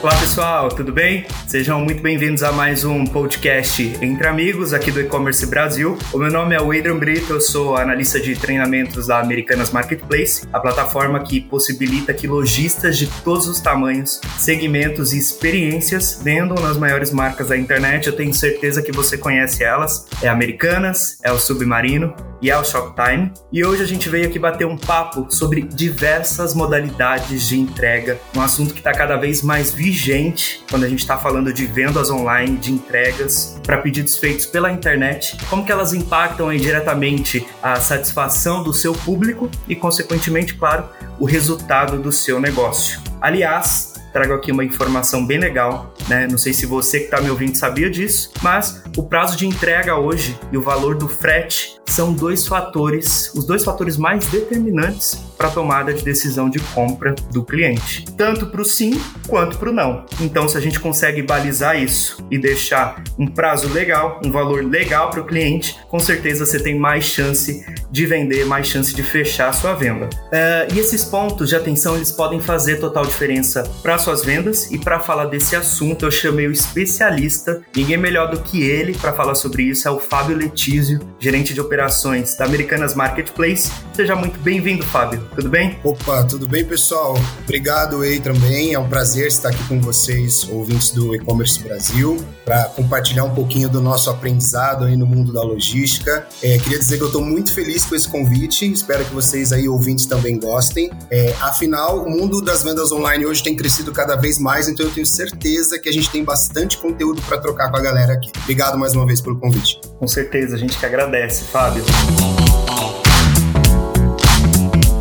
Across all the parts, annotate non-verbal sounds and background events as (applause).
Olá pessoal, tudo bem? Sejam muito bem-vindos a mais um podcast Entre Amigos aqui do E-Commerce Brasil. O meu nome é Adrian Brito, eu sou analista de treinamentos da Americanas Marketplace, a plataforma que possibilita que lojistas de todos os tamanhos, segmentos e experiências vendam nas maiores marcas da internet. Eu tenho certeza que você conhece elas. É Americanas, é o Submarino e é o Shoptime. E hoje a gente veio aqui bater um papo sobre diversas modalidades de entrega, um assunto que está cada vez mais vigente vigente quando a gente está falando de vendas online, de entregas para pedidos feitos pela internet, como que elas impactam aí diretamente a satisfação do seu público e, consequentemente, claro, o resultado do seu negócio. Aliás, trago aqui uma informação bem legal, né? Não sei se você que está me ouvindo sabia disso, mas o prazo de entrega hoje e o valor do frete são dois fatores, os dois fatores mais determinantes para a tomada de decisão de compra do cliente, tanto para o sim quanto para o não. Então, se a gente consegue balizar isso e deixar um prazo legal, um valor legal para o cliente, com certeza você tem mais chance de vender, mais chance de fechar a sua venda. Uh, e esses pontos de atenção eles podem fazer total diferença para suas vendas. E para falar desse assunto, eu chamei o especialista, ninguém melhor do que ele para falar sobre isso é o Fábio Letísio, gerente de operações operações da Americanas Marketplace. Seja muito bem-vindo, Fábio. Tudo bem? Opa, tudo bem, pessoal? Obrigado aí também. É um prazer estar aqui com vocês, ouvintes do E-Commerce Brasil, para compartilhar um pouquinho do nosso aprendizado aí no mundo da logística. É, queria dizer que eu estou muito feliz com esse convite. Espero que vocês aí, ouvintes, também gostem. É, afinal, o mundo das vendas online hoje tem crescido cada vez mais, então eu tenho certeza que a gente tem bastante conteúdo para trocar com a galera aqui. Obrigado mais uma vez pelo convite. Com certeza, a gente que agradece, Fábio.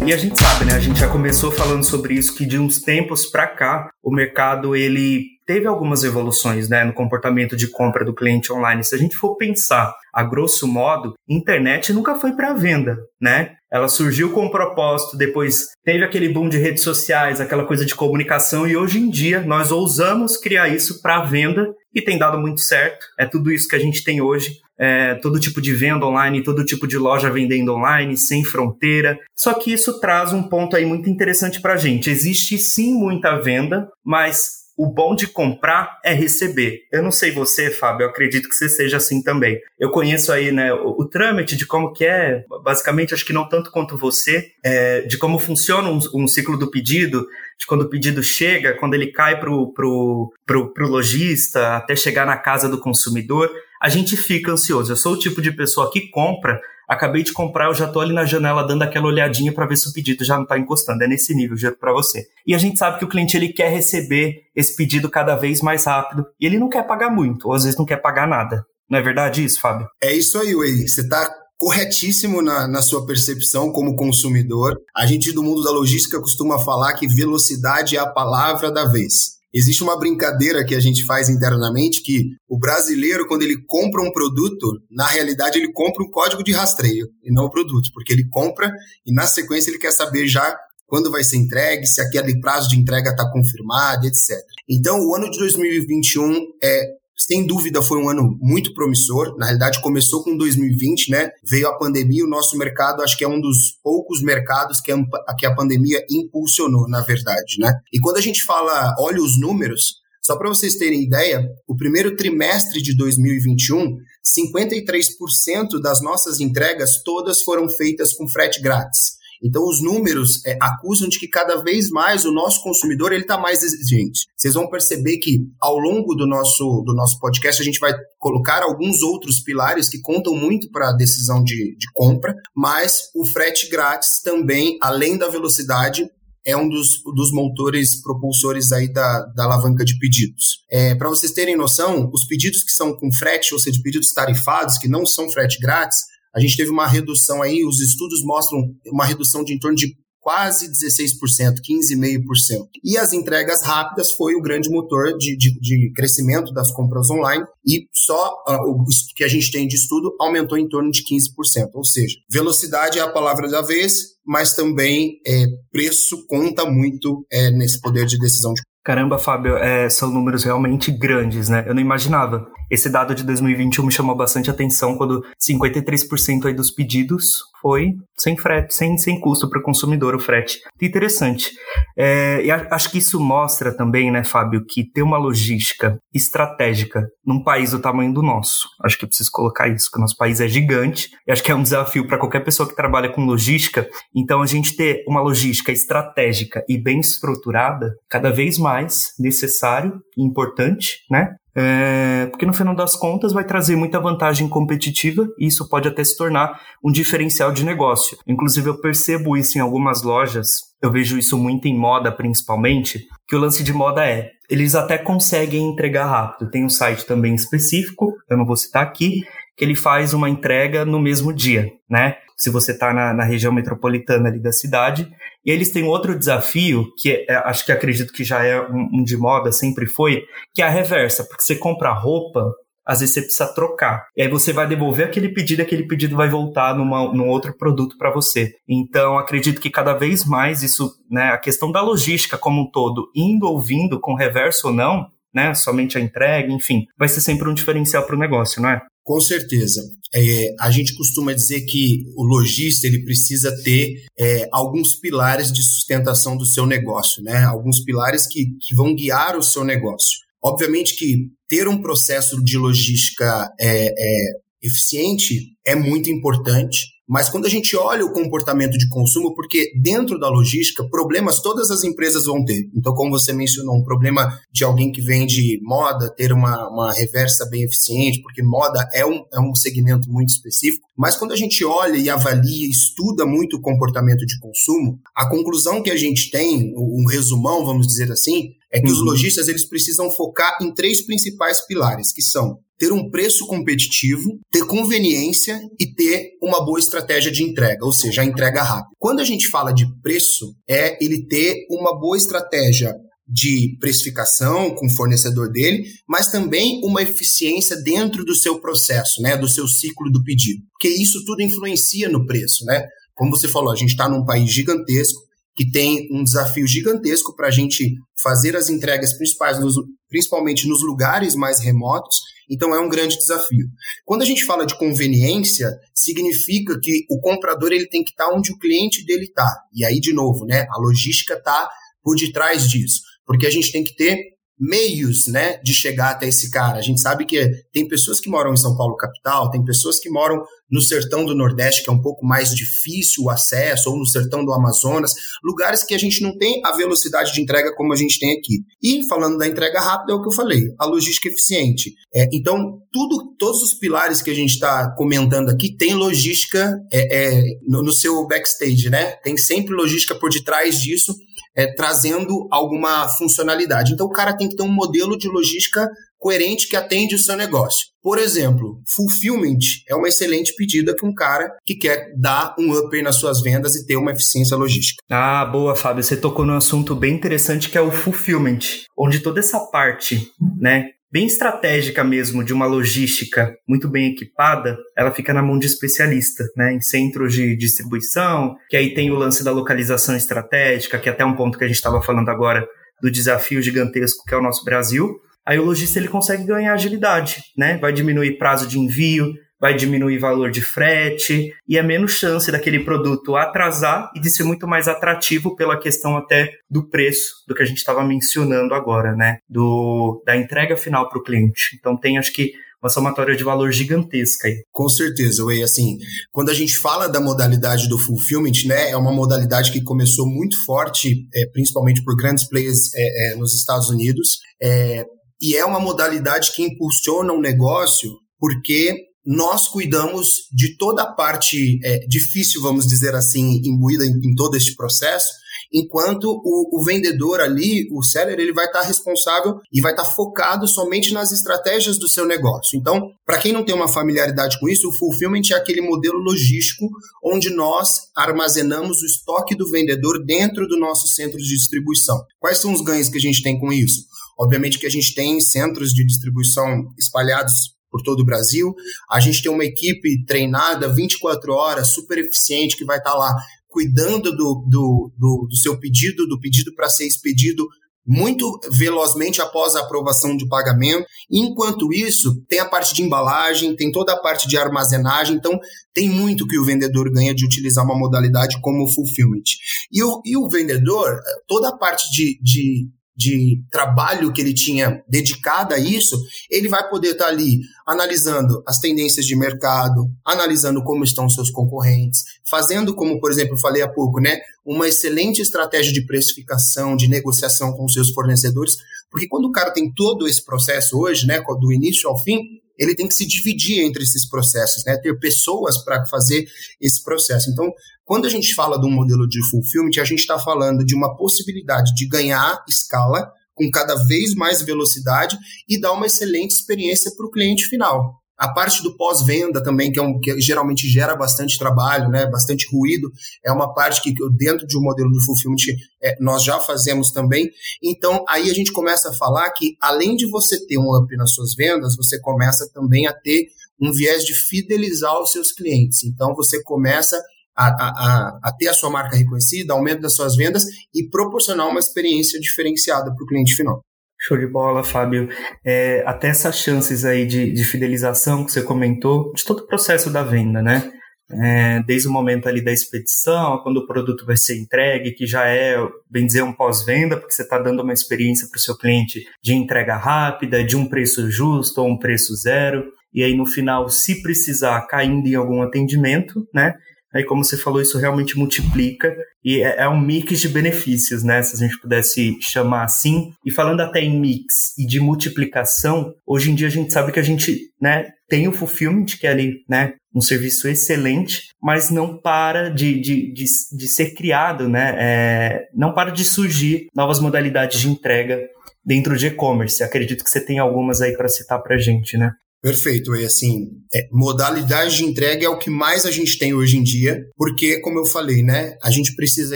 E a gente sabe, né? A gente já começou falando sobre isso que de uns tempos para cá o mercado ele teve algumas evoluções, né, no comportamento de compra do cliente online. Se a gente for pensar a grosso modo, internet nunca foi para venda, né? Ela surgiu com um propósito, depois teve aquele boom de redes sociais, aquela coisa de comunicação, e hoje em dia nós ousamos criar isso para venda e tem dado muito certo. É tudo isso que a gente tem hoje é, todo tipo de venda online, todo tipo de loja vendendo online, sem fronteira. Só que isso traz um ponto aí muito interessante para a gente. Existe sim muita venda, mas o bom de comprar é receber. Eu não sei você, Fábio, eu acredito que você seja assim também. Eu conheço aí, né, o, o trâmite de como que é, basicamente, acho que não tanto quanto você, é, de como funciona um, um, ciclo do pedido, de quando o pedido chega, quando ele cai pro, pro, pro, pro lojista, até chegar na casa do consumidor a gente fica ansioso. Eu sou o tipo de pessoa que compra, acabei de comprar, eu já tô ali na janela dando aquela olhadinha para ver se o pedido já não tá encostando. É nesse nível, juro para você. E a gente sabe que o cliente ele quer receber esse pedido cada vez mais rápido e ele não quer pagar muito, ou às vezes não quer pagar nada. Não é verdade isso, Fábio? É isso aí, Wei. Você tá corretíssimo na, na sua percepção como consumidor. A gente do mundo da logística costuma falar que velocidade é a palavra da vez. Existe uma brincadeira que a gente faz internamente que o brasileiro, quando ele compra um produto, na realidade ele compra um código de rastreio e não o produto, porque ele compra e na sequência ele quer saber já quando vai ser entregue, se aquele prazo de entrega está confirmado, etc. Então, o ano de 2021 é sem dúvida foi um ano muito promissor. Na realidade, começou com 2020, né? Veio a pandemia, o nosso mercado acho que é um dos poucos mercados que a, que a pandemia impulsionou, na verdade, né? E quando a gente fala, olha os números, só para vocês terem ideia, o primeiro trimestre de 2021, 53% das nossas entregas todas foram feitas com frete grátis. Então, os números é, acusam de que cada vez mais o nosso consumidor ele está mais exigente. Vocês vão perceber que ao longo do nosso, do nosso podcast a gente vai colocar alguns outros pilares que contam muito para a decisão de, de compra, mas o frete grátis também, além da velocidade, é um dos, dos motores propulsores aí da, da alavanca de pedidos. É, Para vocês terem noção, os pedidos que são com frete, ou seja, pedidos tarifados, que não são frete grátis, a gente teve uma redução aí, os estudos mostram uma redução de em torno de quase 16%, 15,5%. E as entregas rápidas foi o grande motor de, de, de crescimento das compras online e só uh, o que a gente tem de estudo aumentou em torno de 15%. Ou seja, velocidade é a palavra da vez, mas também é, preço conta muito é, nesse poder de decisão de Caramba, Fábio, é, são números realmente grandes, né? Eu não imaginava. Esse dado de 2021 me chamou bastante atenção quando 53% aí dos pedidos foi sem frete, sem, sem custo para o consumidor o frete. Interessante. É, e acho que isso mostra também, né, Fábio, que ter uma logística estratégica num país do tamanho do nosso. Acho que eu preciso colocar isso, que o nosso país é gigante e acho que é um desafio para qualquer pessoa que trabalha com logística. Então, a gente ter uma logística estratégica e bem estruturada, cada vez mais necessário e importante, né? É, porque no final das contas vai trazer muita vantagem competitiva e isso pode até se tornar um diferencial de negócio. Inclusive, eu percebo isso em algumas lojas, eu vejo isso muito em moda principalmente, que o lance de moda é, eles até conseguem entregar rápido. Tem um site também específico, eu não vou citar aqui, que ele faz uma entrega no mesmo dia, né? Se você está na, na, região metropolitana ali da cidade. E eles têm outro desafio, que é, acho que acredito que já é um, um de moda, sempre foi, que é a reversa, porque você compra roupa, às vezes você precisa trocar. E aí você vai devolver aquele pedido, aquele pedido vai voltar numa, num outro produto para você. Então, acredito que cada vez mais isso, né, a questão da logística como um todo, indo ou vindo, com reverso ou não, né, somente a entrega, enfim, vai ser sempre um diferencial para o negócio, não é? Com certeza. É, a gente costuma dizer que o lojista ele precisa ter é, alguns pilares de sustentação do seu negócio, né? Alguns pilares que, que vão guiar o seu negócio. Obviamente que ter um processo de logística é, é eficiente é muito importante, mas quando a gente olha o comportamento de consumo, porque dentro da logística, problemas todas as empresas vão ter. Então, como você mencionou, um problema de alguém que vende moda ter uma, uma reversa bem eficiente, porque moda é um, é um segmento muito específico. Mas quando a gente olha e avalia, estuda muito o comportamento de consumo, a conclusão que a gente tem, um resumão, vamos dizer assim, é que uhum. os lojistas eles precisam focar em três principais pilares, que são ter um preço competitivo, ter conveniência e ter uma boa estratégia de entrega, ou seja, a entrega rápida. Quando a gente fala de preço, é ele ter uma boa estratégia de precificação com o fornecedor dele, mas também uma eficiência dentro do seu processo, né, do seu ciclo do pedido. Porque isso tudo influencia no preço, né? Como você falou, a gente está num país gigantesco, que tem um desafio gigantesco para a gente fazer as entregas principais, nos, principalmente nos lugares mais remotos. Então é um grande desafio. Quando a gente fala de conveniência, significa que o comprador ele tem que estar tá onde o cliente dele está. E aí de novo, né? A logística está por detrás disso, porque a gente tem que ter meios, né, de chegar até esse cara. A gente sabe que tem pessoas que moram em São Paulo capital, tem pessoas que moram no sertão do Nordeste, que é um pouco mais difícil o acesso, ou no sertão do Amazonas, lugares que a gente não tem a velocidade de entrega como a gente tem aqui. E falando da entrega rápida, é o que eu falei, a logística eficiente. É, então, tudo, todos os pilares que a gente está comentando aqui tem logística é, é, no, no seu backstage, né? Tem sempre logística por detrás disso é, trazendo alguma funcionalidade. Então, o cara tem que ter um modelo de logística coerente que atende o seu negócio. Por exemplo, fulfillment é uma excelente pedida para um cara que quer dar um up nas suas vendas e ter uma eficiência logística. Ah, boa, Fábio. Você tocou num assunto bem interessante que é o fulfillment, onde toda essa parte, né, bem estratégica mesmo, de uma logística muito bem equipada, ela fica na mão de especialista, né, em centros de distribuição, que aí tem o lance da localização estratégica, que é até um ponto que a gente estava falando agora do desafio gigantesco que é o nosso Brasil. Aí o lojista ele consegue ganhar agilidade, né? Vai diminuir prazo de envio, vai diminuir valor de frete e é menos chance daquele produto atrasar e de ser muito mais atrativo pela questão até do preço, do que a gente estava mencionando agora, né? Do, da entrega final para o cliente. Então tem, acho que, uma somatória de valor gigantesca aí. Com certeza, Way. Assim, quando a gente fala da modalidade do fulfillment, né, é uma modalidade que começou muito forte, é, principalmente por grandes players é, é, nos Estados Unidos, é, e é uma modalidade que impulsiona o um negócio porque nós cuidamos de toda a parte é, difícil, vamos dizer assim, imbuída em, em todo este processo, enquanto o, o, vendedor ali, o seller, ele vai estar tá responsável e vai estar tá focado somente nas estratégias do seu negócio. Então, para quem não tem uma familiaridade com isso, o fulfillment é aquele modelo logístico onde nós armazenamos o estoque do vendedor dentro do nosso centro de distribuição. Quais são os ganhos que a gente tem com isso? Obviamente que a gente tem centros de distribuição espalhados por todo o Brasil. A gente tem uma equipe treinada 24 horas, super eficiente, que vai estar tá lá cuidando do, do, do, do seu pedido, do pedido para ser expedido muito velozmente após a aprovação de pagamento. Enquanto isso, tem a parte de embalagem, tem toda a parte de armazenagem, então tem muito que o vendedor ganha de utilizar uma modalidade como fulfillment. E o, e o vendedor, toda a parte de, de de trabalho que ele tinha dedicado a isso, ele vai poder estar ali analisando as tendências de mercado, analisando como estão seus concorrentes, fazendo, como por exemplo eu falei há pouco, né, uma excelente estratégia de precificação, de negociação com seus fornecedores, porque quando o cara tem todo esse processo hoje, né, do início ao fim, ele tem que se dividir entre esses processos, né? Ter pessoas para fazer esse processo. Então, quando a gente fala de um modelo de fulfillment, a gente está falando de uma possibilidade de ganhar escala com cada vez mais velocidade e dar uma excelente experiência para o cliente final. A parte do pós-venda também, que, é um, que geralmente gera bastante trabalho, né, bastante ruído, é uma parte que dentro de um modelo de fulfillment é, nós já fazemos também. Então, aí a gente começa a falar que, além de você ter um up nas suas vendas, você começa também a ter um viés de fidelizar os seus clientes. Então, você começa a, a, a, ter a sua marca reconhecida, aumento das suas vendas e proporcionar uma experiência diferenciada para o cliente final. Show de bola, Fábio. É, até essas chances aí de, de, fidelização que você comentou, de todo o processo da venda, né? É, desde o momento ali da expedição, quando o produto vai ser entregue, que já é, bem dizer, um pós-venda, porque você está dando uma experiência para o seu cliente de entrega rápida, de um preço justo ou um preço zero. E aí, no final, se precisar, caindo em algum atendimento, né? Aí, como você falou, isso realmente multiplica e é, é, um mix de benefícios, né? Se a gente pudesse chamar assim. E falando até em mix e de multiplicação, hoje em dia a gente sabe que a gente, né, tem o fulfillment, que é ali, né, um serviço excelente, mas não para de, de, de, de ser criado, né? É, não para de surgir novas modalidades de entrega dentro de e-commerce. Acredito que você tem algumas aí para citar para gente, né? Perfeito, e assim, é, modalidade de entrega é o que mais a gente tem hoje em dia, porque, como eu falei, né, a gente precisa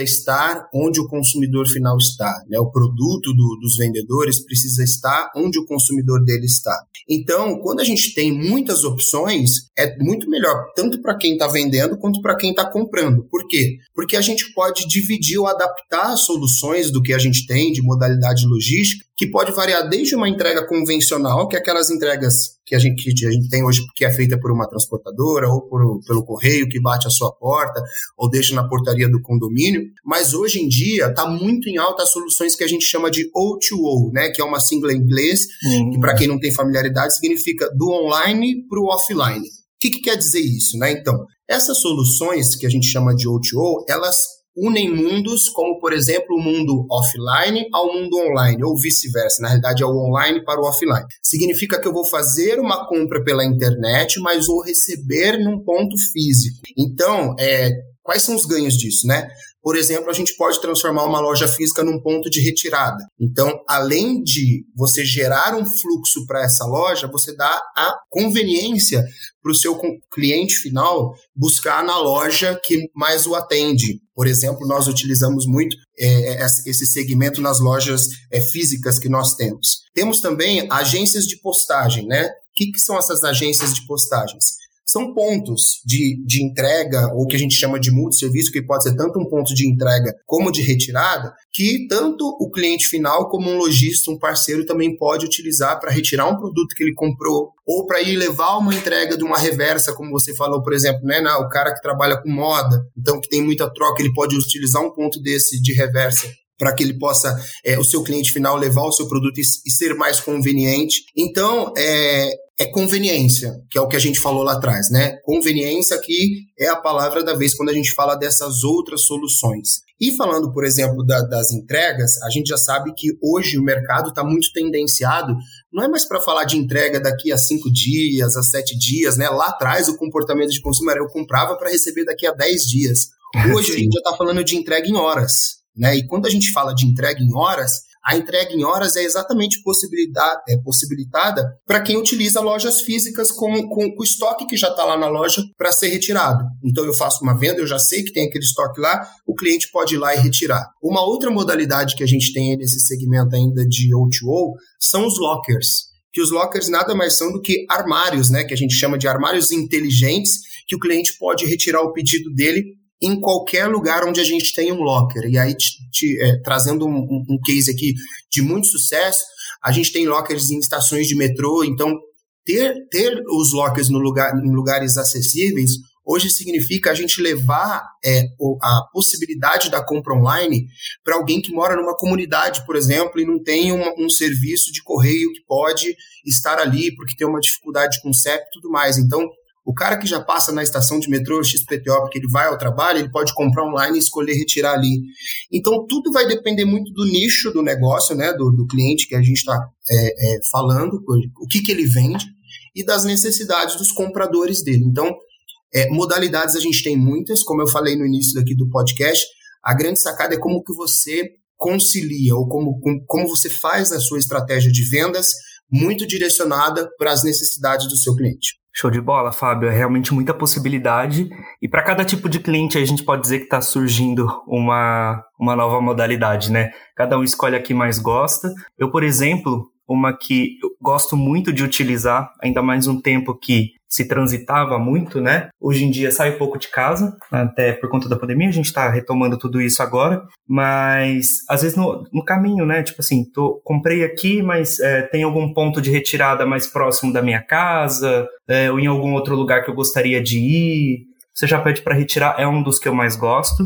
estar onde o consumidor final está, né, o produto do, dos vendedores precisa estar onde o consumidor dele está. Então, quando a gente tem muitas opções, é muito melhor, tanto para quem está vendendo quanto para quem está comprando. Por quê? Porque a gente pode dividir ou adaptar soluções do que a gente tem de modalidade logística que pode variar desde uma entrega convencional, que é aquelas entregas que a gente, que a gente tem hoje, que é feita por uma transportadora ou por, pelo correio que bate a sua porta ou deixa na portaria do condomínio, mas hoje em dia está muito em alta as soluções que a gente chama de O2O, né, que é uma sigla em inglês, uhum. que para quem não tem familiaridade significa do online para o offline. O que, que quer dizer isso? Né? Então, essas soluções que a gente chama de O2O, elas unem mundos, como por exemplo o mundo offline ao mundo online, ou vice-versa, na realidade é o online para o offline. Significa que eu vou fazer uma compra pela internet, mas vou receber num ponto físico. Então, é, quais são os ganhos disso, né? Por exemplo, a gente pode transformar uma loja física num ponto de retirada. Então, além de você gerar um fluxo para essa loja, você dá a conveniência para o seu cliente final buscar na loja que mais o atende. Por exemplo, nós utilizamos muito é, esse segmento nas lojas é, físicas que nós temos. Temos também agências de postagem, né? O que, que são essas agências de postagens? São pontos de, de entrega, ou que a gente chama de multisserviço, que pode ser tanto um ponto de entrega como de retirada, que tanto o cliente final como um lojista, um parceiro, também pode utilizar para retirar um produto que ele comprou, ou para ir levar uma entrega de uma reversa, como você falou, por exemplo, né, o cara que trabalha com moda, então que tem muita troca, ele pode utilizar um ponto desse de reversa para que ele possa, é, o seu cliente final, levar o seu produto e, e ser mais conveniente. Então, é, é conveniência, que é o que a gente falou lá atrás, né? Conveniência aqui é a palavra da vez quando a gente fala dessas outras soluções. E falando, por exemplo, da, das entregas, a gente já sabe que hoje o mercado está muito tendenciado, não é mais para falar de entrega daqui a cinco dias, a sete dias, né? Lá atrás o comportamento de consumo era eu comprava para receber daqui a dez dias. (laughs) Hoje a gente já está falando de entrega em horas, né? E quando a gente fala de entrega em horas, a entrega em horas é exatamente é possibilitada para quem utiliza lojas físicas com, com, com o estoque que já está lá na loja para ser retirado. Então eu faço uma venda, eu já sei que tem aquele estoque lá, o cliente pode ir lá e retirar. Uma outra modalidade que a gente tem nesse segmento ainda de O2O são os lockers que os lockers nada mais são do que armários, né, que a gente chama de armários inteligentes, que o cliente pode retirar o pedido dele em qualquer lugar onde a gente tem um locker. E aí, te, te, é, trazendo um, um, case aqui de muito sucesso, a gente tem lockers em estações de metrô, então ter, ter os lockers no lugar, em lugares acessíveis hoje significa a gente levar é, a possibilidade da compra online para alguém que mora numa comunidade, por exemplo, e não tem uma, um serviço de correio que pode estar ali porque tem uma dificuldade com CEP e tudo mais. Então, o cara que já passa na estação de metrô XPTO, porque ele vai ao trabalho, ele pode comprar online e escolher retirar ali. Então, tudo vai depender muito do nicho do negócio, né, do, do cliente que a gente está é, é, falando, o que, que ele vende, e das necessidades dos compradores dele. Então, é, modalidades a gente tem muitas, como eu falei no início daqui do podcast, a grande sacada é como que você concilia, ou como, como você faz a sua estratégia de vendas muito direcionada para as necessidades do seu cliente. Show de bola, Fábio. É realmente muita possibilidade. E para cada tipo de cliente, a gente pode dizer que está surgindo uma, uma nova modalidade, né? Cada um escolhe a que mais gosta. Eu, por exemplo, uma que eu gosto muito de utilizar, ainda mais um tempo que se transitava muito, né? Hoje em dia sai pouco de casa, até por conta da pandemia, a gente está retomando tudo isso agora, mas às vezes no, no caminho, né? Tipo assim, tô, comprei aqui, mas é, tem algum ponto de retirada mais próximo da minha casa, é, ou em algum outro lugar que eu gostaria de ir. Você já pede para retirar, é um dos que eu mais gosto.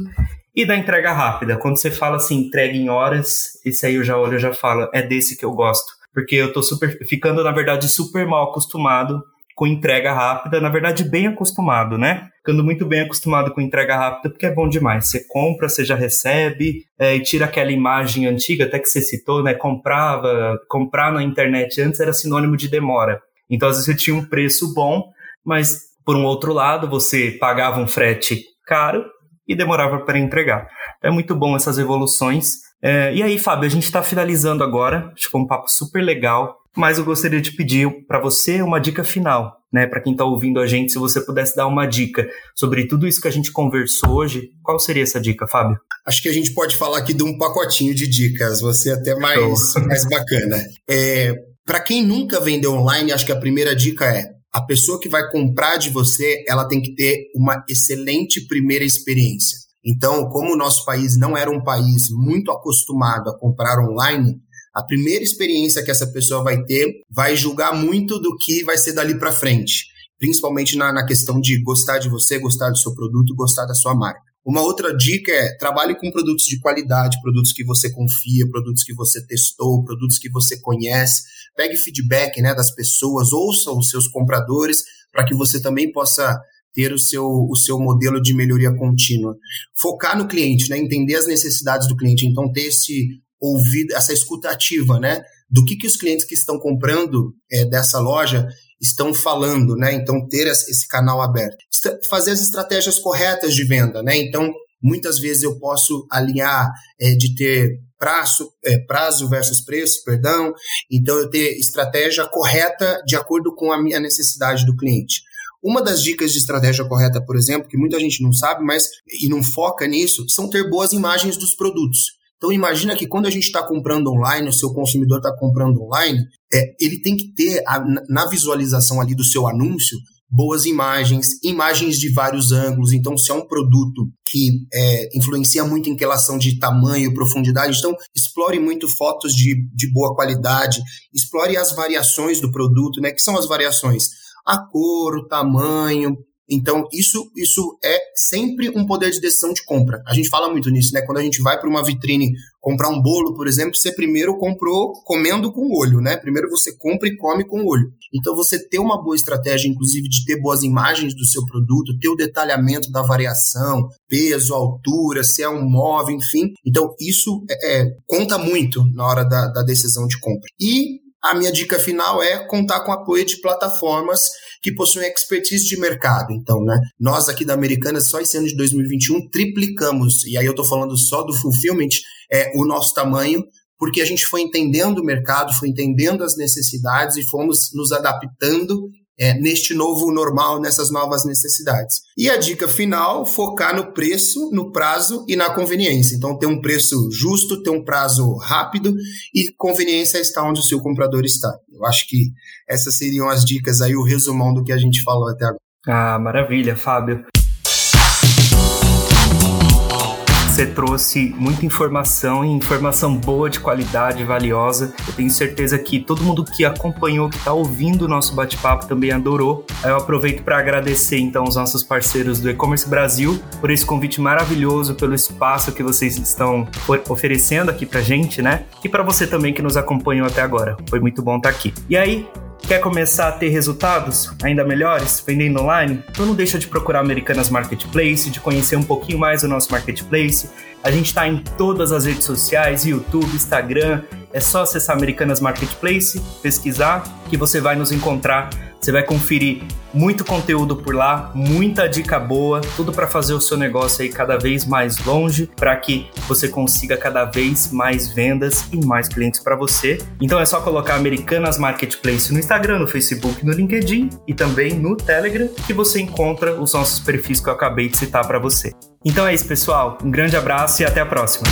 E da entrega rápida, quando você fala assim, entrega em horas, esse aí eu já olho e já falo, é desse que eu gosto. Porque eu tô super, ficando, na verdade, super mal acostumado com entrega rápida, na verdade, bem acostumado, né? Ficando muito bem acostumado com entrega rápida, porque é bom demais. Você compra, você já recebe, é, e tira aquela imagem antiga, até que você citou, né? Comprava, comprar na internet antes era sinônimo de demora. Então, às vezes, você tinha um preço bom, mas, por um outro lado, você pagava um frete caro e demorava para entregar. É muito bom essas evoluções. É, e aí, Fábio, a gente está finalizando agora. Acho que foi um papo super legal mas eu gostaria de pedir para você uma dica final, né, para quem está ouvindo a gente, se você pudesse dar uma dica sobre tudo isso que a gente conversou hoje, qual seria essa dica, Fábio? Acho que a gente pode falar aqui de um pacotinho de dicas, você é até mais, (laughs) mais bacana. É, para quem nunca vendeu online, acho que a primeira dica é a pessoa que vai comprar de você, ela tem que ter uma excelente primeira experiência. Então, como o nosso país não era um país muito acostumado a comprar online, a primeira experiência que essa pessoa vai ter vai julgar muito do que vai ser dali para frente, principalmente na, na questão de gostar de você, gostar do seu produto, gostar da sua marca. Uma outra dica é trabalhe com produtos de qualidade, produtos que você confia, produtos que você testou, produtos que você conhece. Pegue feedback né, das pessoas, ouça os seus compradores para que você também possa ter o seu, o seu modelo de melhoria contínua. Focar no cliente, né, entender as necessidades do cliente. Então, ter esse ouvir essa escutativa, né? Do que, que os clientes que estão comprando é, dessa loja estão falando, né? Então, ter esse canal aberto. Fazer as estratégias corretas de venda, né? Então, muitas vezes eu posso alinhar é, de ter prazo, é, prazo versus preço, perdão. Então, eu ter estratégia correta de acordo com a minha necessidade do cliente. Uma das dicas de estratégia correta, por exemplo, que muita gente não sabe, mas e não foca nisso, são ter boas imagens dos produtos. Então imagina que quando a gente está comprando online, o seu consumidor está comprando online, é, ele tem que ter a, na visualização ali do seu anúncio boas imagens, imagens de vários ângulos. Então, se é um produto que é, influencia muito em relação de tamanho, profundidade, então explore muito fotos de, de boa qualidade, explore as variações do produto, né? Que são as variações? A cor, o tamanho, então, isso, isso é sempre um poder de decisão de compra. A gente fala muito nisso, né? Quando a gente vai para uma vitrine comprar um bolo, por exemplo, você primeiro comprou comendo com o olho, né? Primeiro você compra e come com o olho. Então, você ter uma boa estratégia, inclusive, de ter boas imagens do seu produto, ter o detalhamento da variação, peso, altura, se é um móvel, enfim. Então, isso é, é, conta muito na hora da, da decisão de compra. E a minha dica final é contar com apoio de plataformas que possuem expertise de mercado. Então, né, nós aqui da Americanas, só esse ano de 2021, triplicamos, e aí eu estou falando só do fulfillment, é, o nosso tamanho, porque a gente foi entendendo o mercado, foi entendendo as necessidades e fomos nos adaptando é, neste novo normal, nessas novas necessidades. E a dica final, focar no preço, no prazo e na conveniência. Então, ter um preço justo, ter um prazo rápido e conveniência está onde o seu comprador está. Eu acho que essas seriam as dicas aí, o resumão do que a gente falou até agora. Ah, maravilha, Fábio. Você trouxe muita informação e informação boa, de qualidade, valiosa. Eu tenho certeza que todo mundo que acompanhou, que está ouvindo o nosso bate-papo também adorou. Eu aproveito para agradecer então os nossos parceiros do E-Commerce Brasil por esse convite maravilhoso, pelo espaço que vocês estão oferecendo aqui pra gente, né? E para você também que nos acompanhou até agora. Foi muito bom estar tá aqui. E aí, Quer começar a ter resultados ainda melhores vendendo online? Então não deixa de procurar Americanas Marketplace, de conhecer um pouquinho mais o nosso marketplace. A gente está em todas as redes sociais, YouTube, Instagram. É só acessar Americanas Marketplace, pesquisar, que você vai nos encontrar você vai conferir muito conteúdo por lá, muita dica boa, tudo para fazer o seu negócio aí cada vez mais longe, para que você consiga cada vez mais vendas e mais clientes para você. Então é só colocar Americanas Marketplace no Instagram, no Facebook, no LinkedIn e também no Telegram que você encontra os nossos perfis que eu acabei de citar para você. Então é isso, pessoal. Um grande abraço e até a próxima.